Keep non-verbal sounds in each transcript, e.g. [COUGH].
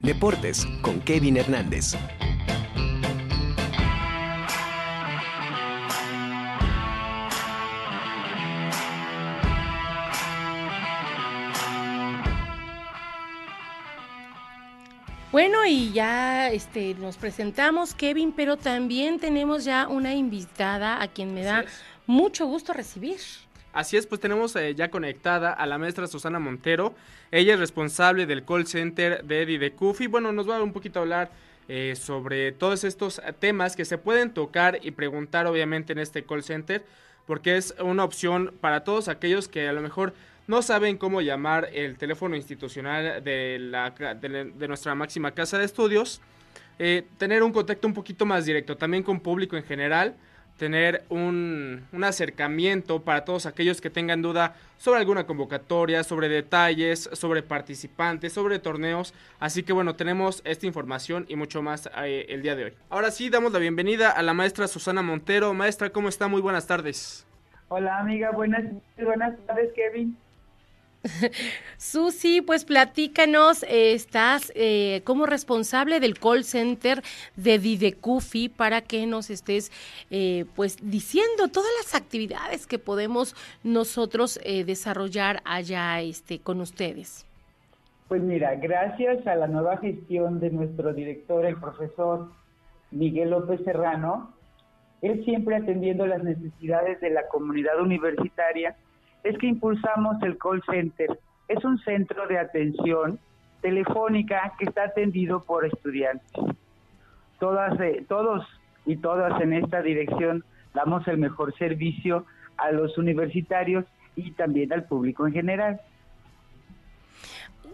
Deportes con Kevin Hernández. Bueno, y ya este, nos presentamos, Kevin, pero también tenemos ya una invitada a quien me da mucho gusto recibir. Así es, pues tenemos eh, ya conectada a la maestra Susana Montero. Ella es responsable del call center de Eddie de Cufi. Bueno, nos va a un poquito hablar eh, sobre todos estos temas que se pueden tocar y preguntar obviamente en este call center, porque es una opción para todos aquellos que a lo mejor no saben cómo llamar el teléfono institucional de, la, de, nuestra máxima casa de estudios, eh, tener un contacto un poquito más directo, también con público en general, tener un, un, acercamiento para todos aquellos que tengan duda sobre alguna convocatoria, sobre detalles, sobre participantes, sobre torneos. Así que bueno, tenemos esta información y mucho más eh, el día de hoy. Ahora sí, damos la bienvenida a la maestra Susana Montero. Maestra, ¿cómo está? Muy buenas tardes. Hola amiga, buenas, buenas tardes Kevin. Susi, pues platícanos, estás eh, como responsable del call center de Didecufi para que nos estés eh, pues diciendo todas las actividades que podemos nosotros eh, desarrollar allá este, con ustedes. Pues mira, gracias a la nueva gestión de nuestro director, el profesor Miguel López Serrano, él siempre atendiendo las necesidades de la comunidad universitaria, es que impulsamos el call center. Es un centro de atención telefónica que está atendido por estudiantes. Todas, eh, todos y todas en esta dirección damos el mejor servicio a los universitarios y también al público en general.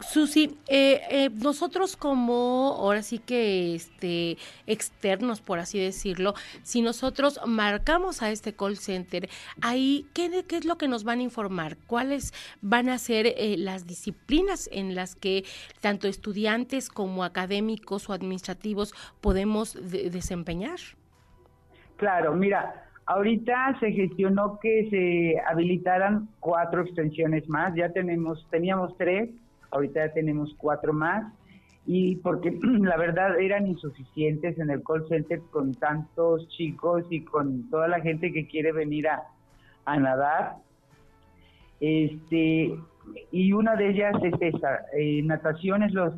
Susi, eh, eh, nosotros como ahora sí que este externos, por así decirlo, si nosotros marcamos a este call center, ahí qué, qué es lo que nos van a informar, cuáles van a ser eh, las disciplinas en las que tanto estudiantes como académicos o administrativos podemos desempeñar. Claro, mira, ahorita se gestionó que se habilitaran cuatro extensiones más, ya tenemos, teníamos tres ahorita ya tenemos cuatro más, y porque [CLEARS THROAT] la verdad eran insuficientes en el call center con tantos chicos y con toda la gente que quiere venir a, nadar. Este, y una de ellas es esa, eh, natación es los,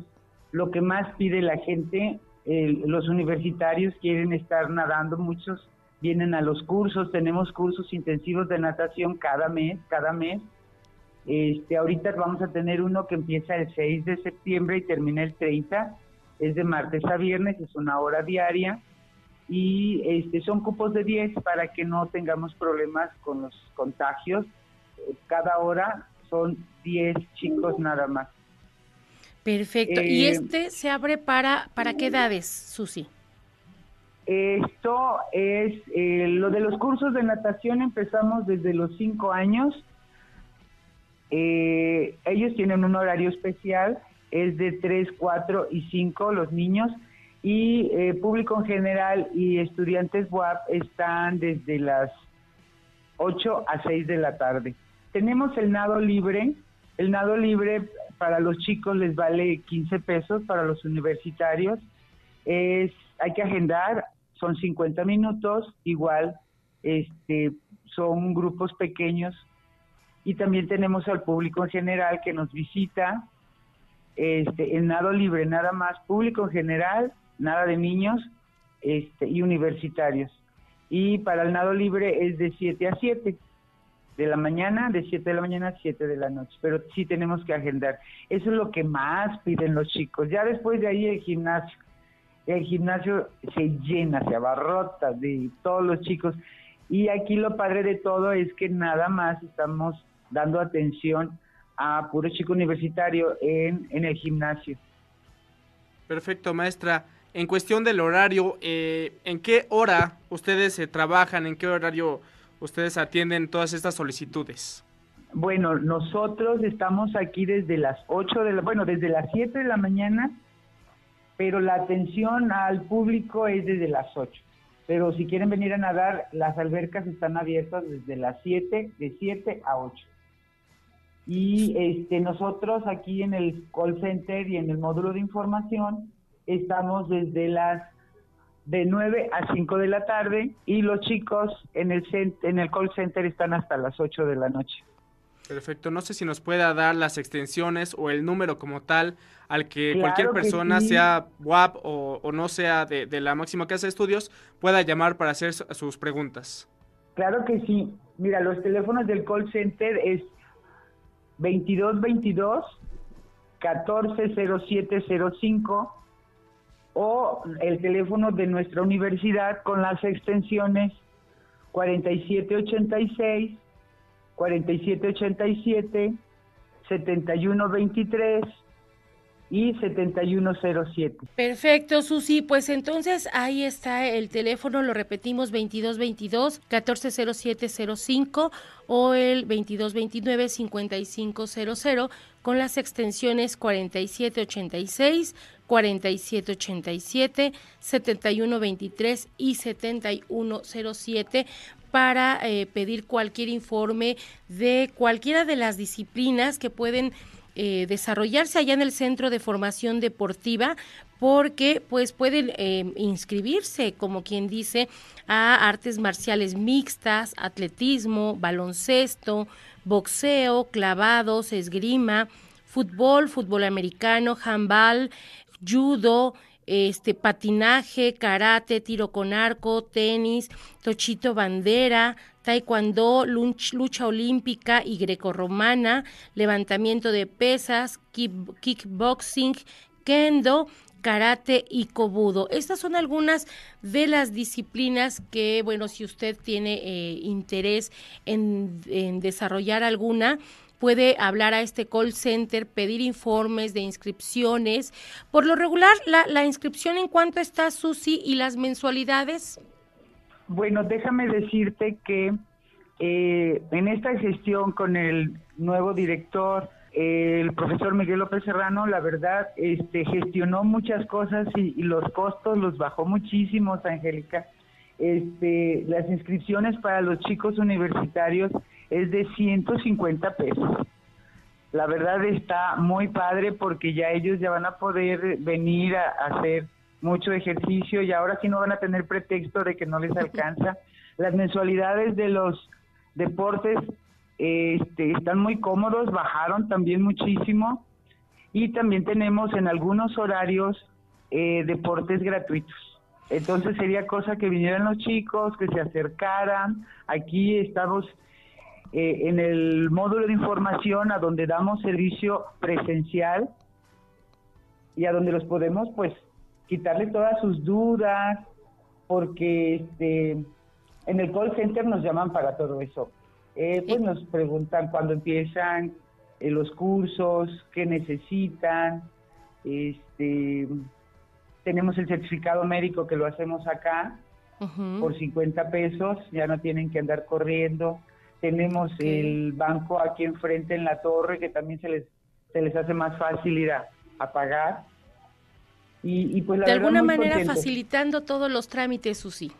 lo que más pide la gente, los universitarios quieren estar nadando, muchos vienen a los cursos, tenemos cursos intensivos de natación cada mes, cada mes, este, ahorita vamos a tener uno que empieza el 6 de septiembre y termina el 30. Es de martes a viernes, es una hora diaria. Y este, son cupos de 10 para que no tengamos problemas con los contagios. Cada hora son 10 chicos nada más. Perfecto. ¿Y eh, este se abre para, para qué edades, Susi? Esto es, eh, lo de los cursos de natación empezamos desde los 5 años eh, ellos tienen un horario especial, es de 3, 4 y 5 los niños y eh, público en general y estudiantes WAP están desde las 8 a 6 de la tarde. Tenemos el nado libre, el nado libre para los chicos les vale 15 pesos, para los universitarios es hay que agendar, son 50 minutos, igual este son grupos pequeños y también tenemos al público en general que nos visita este, en nado libre, nada más público en general, nada de niños este, y universitarios. Y para el nado libre es de 7 a 7 de la mañana, de 7 de la mañana a 7 de la noche, pero sí tenemos que agendar. Eso es lo que más piden los chicos. Ya después de ahí el gimnasio. El gimnasio se llena, se abarrota de todos los chicos. Y aquí lo padre de todo es que nada más estamos dando atención a puro chico universitario en, en el gimnasio. Perfecto, maestra. En cuestión del horario, eh, ¿en qué hora ustedes trabajan? ¿En qué horario ustedes atienden todas estas solicitudes? Bueno, nosotros estamos aquí desde las 8 de la, bueno, desde las 7 de la mañana, pero la atención al público es desde las 8. Pero si quieren venir a nadar, las albercas están abiertas desde las 7, de 7 a 8. Y este, nosotros aquí en el call center y en el módulo de información estamos desde las de 9 a 5 de la tarde y los chicos en el, en el call center están hasta las 8 de la noche. Perfecto, no sé si nos pueda dar las extensiones o el número como tal al que cualquier persona, sea WAP o, no sea de, de, la máxima casa de estudios, pueda llamar para hacer sus preguntas. Claro que sí. Mira, los teléfonos del call center es 2222 140705 o el teléfono de nuestra universidad con las extensiones 4786, 4787, 7123 y 7107. Perfecto, Susi. Pues entonces ahí está el teléfono, lo repetimos, 2222-140705 o el 2229-5500 con las extensiones 4786, 4787, 7123 y 7107 para eh, pedir cualquier informe de cualquiera de las disciplinas que pueden eh, desarrollarse allá en el Centro de Formación Deportiva porque pues pueden eh, inscribirse, como quien dice, a artes marciales mixtas, atletismo, baloncesto, boxeo, clavados, esgrima, fútbol, fútbol americano, handball, judo, este patinaje, karate, tiro con arco, tenis, tochito bandera, taekwondo, lucha olímpica y grecorromana, levantamiento de pesas, kickboxing, kendo, karate y kobudo. Estas son algunas de las disciplinas que, bueno, si usted tiene eh, interés en, en desarrollar alguna, puede hablar a este call center, pedir informes de inscripciones. Por lo regular, la, la inscripción en cuánto está, Susi, y las mensualidades. Bueno, déjame decirte que eh, en esta gestión con el nuevo director, el profesor Miguel López Serrano, la verdad, este, gestionó muchas cosas y, los costos los bajó muchísimo, Angélica. Este, las inscripciones para los chicos universitarios es de 150 pesos. La verdad está muy padre porque ya ellos ya van a poder venir a, hacer mucho ejercicio y ahora sí no van a tener pretexto de que no les alcanza. [LAUGHS] Las mensualidades de los deportes este, están muy cómodos, bajaron también muchísimo y también tenemos en algunos horarios eh, deportes gratuitos. Entonces sería cosa que vinieran los chicos, que se acercaran. Aquí estamos eh, en el módulo de información a donde damos servicio presencial y a donde los podemos pues quitarle todas sus dudas porque este en el call center nos llaman para todo eso. Eh, pues nos preguntan cuándo empiezan eh, los cursos qué necesitan este tenemos el certificado médico que lo hacemos acá por 50 pesos ya no tienen que andar corriendo tenemos el banco aquí enfrente en la torre que también se les, se les hace más fácil ir a, pagar. Y, pues de alguna manera facilitando todos los trámites, Susi.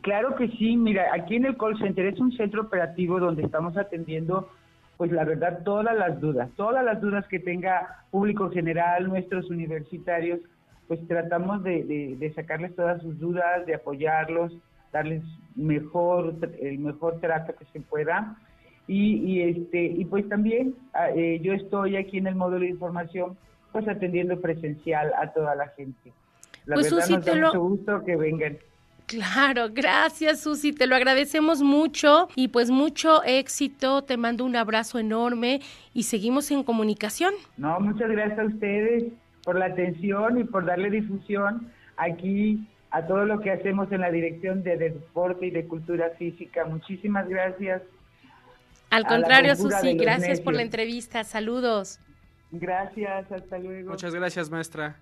Claro que sí, mira, aquí en el call center es un centro operativo donde estamos atendiendo, pues la verdad, todas las dudas, todas las dudas que tenga público general, nuestros universitarios, pues tratamos de, de sacarles todas sus dudas, de apoyarlos, darles mejor el mejor trato que se pueda. Y, este y pues también ah, eh, yo estoy aquí en el módulo de información pues atendiendo presencial a toda la gente. La pues, verdad nos da mucho gusto que vengan. Claro, gracias Susi, te lo agradecemos mucho y pues mucho éxito, te mando un abrazo enorme y seguimos en comunicación. No, muchas gracias a ustedes por la atención y por darle difusión aquí a todo lo que hacemos en la Dirección de Deporte y de Cultura Física. Muchísimas gracias. Al contrario, Susi, gracias por la entrevista. Saludos. Gracias, hasta luego. Muchas gracias, maestra.